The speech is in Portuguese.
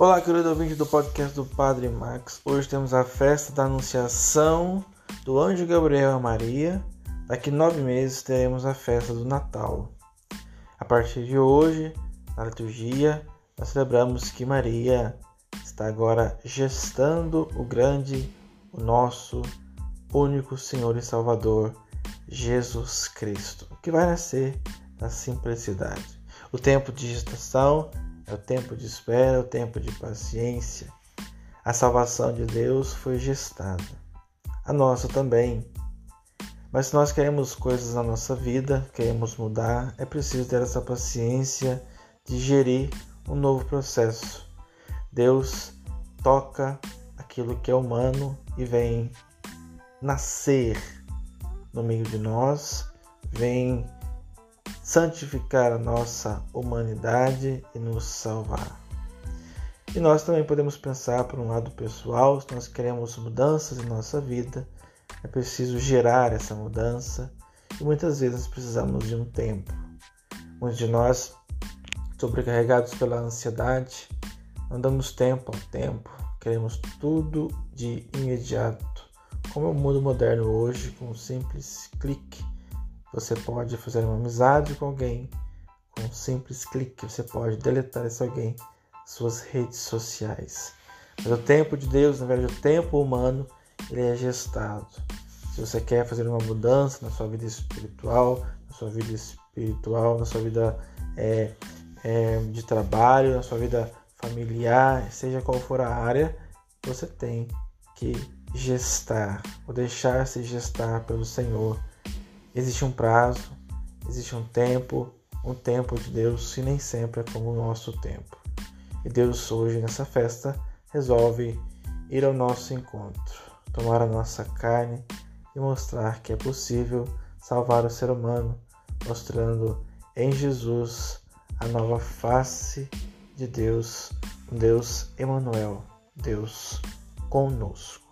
Olá, querido ouvinte do podcast do Padre Max. Hoje temos a festa da Anunciação do Anjo Gabriel a Maria. Daqui nove meses teremos a festa do Natal. A partir de hoje, na liturgia, nós celebramos que Maria está agora gestando o grande, o nosso único Senhor e Salvador, Jesus Cristo, que vai nascer na simplicidade. O tempo de gestação é o tempo de espera, é o tempo de paciência. A salvação de Deus foi gestada. A nossa também. Mas se nós queremos coisas na nossa vida, queremos mudar, é preciso ter essa paciência de gerir um novo processo. Deus toca aquilo que é humano e vem nascer no meio de nós, vem santificar a nossa humanidade e nos salvar. E nós também podemos pensar por um lado pessoal, se nós queremos mudanças em nossa vida, é preciso gerar essa mudança e muitas vezes precisamos de um tempo. Muitos de nós, sobrecarregados pela ansiedade, não damos tempo ao tempo, queremos tudo de imediato. Como é o mundo moderno hoje, com um simples clique, você pode fazer uma amizade com alguém com um simples clique. Você pode deletar esse alguém suas redes sociais. Mas o tempo de Deus, na verdade, o tempo humano, ele é gestado. Se você quer fazer uma mudança na sua vida espiritual, na sua vida espiritual, na sua vida é, é, de trabalho, na sua vida familiar, seja qual for a área, você tem que gestar, ou deixar-se gestar pelo Senhor Existe um prazo, existe um tempo, um tempo de Deus e nem sempre é como o nosso tempo. E Deus hoje nessa festa resolve ir ao nosso encontro, tomar a nossa carne e mostrar que é possível salvar o ser humano, mostrando em Jesus a nova face de Deus, Deus Emanuel, Deus conosco.